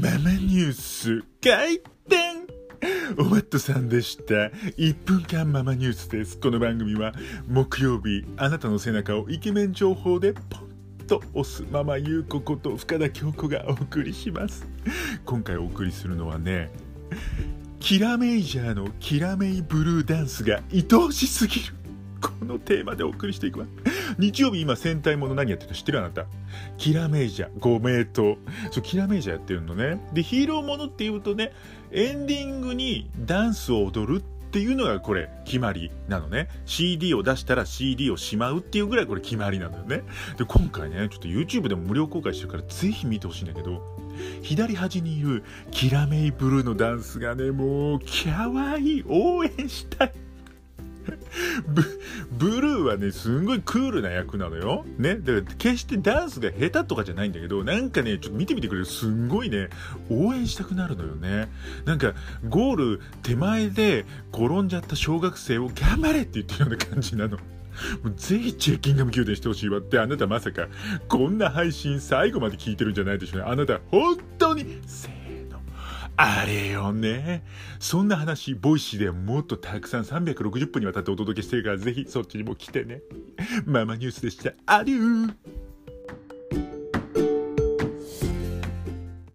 ママニュース開店おまっとさんでした。1分間ママニュースです。この番組は木曜日、あなたの背中をイケメン情報でポンと押すママ優子こと深田恭子がお送りします。今回お送りするのはね、キラメイジャーのキラメイブルーダンスが愛おしすぎる。このテーマでお送りしていくわ。日曜日今戦隊もの何やってるか知ってるあなた？キラメイジャー、ご名答。そう、キラメイジャーやってるのね。で、ヒーローものっていうとね、エンディングにダンスを踊るっていうのがこれ決まりなのね。CD を出したら CD をしまうっていうぐらいこれ決まりなんだよね。で、今回ね、ちょっと YouTube でも無料公開してるからぜひ見てほしいんだけど、左端にいるキラメイブルーのダンスがね、もう、キャワイい。応援したい。ブブルーはね、すんごいクールな役なのよ。ね。だから決してダンスが下手とかじゃないんだけど、なんかね、ちょっと見てみてくれる。すんごいね、応援したくなるのよね。なんか、ゴール手前で転んじゃった小学生を頑張れって言ってるような感じなの。もうぜひチェッキンガム宮殿してほしいわって、あなたまさか、こんな配信最後まで聞いてるんじゃないでしょうね。あなた、本当に、あれよね。そんな話、 Voicy でもっとたくさん360分にわたってお届けしてるから、ぜひそっちにも来てね。ママニュースでした。アデュー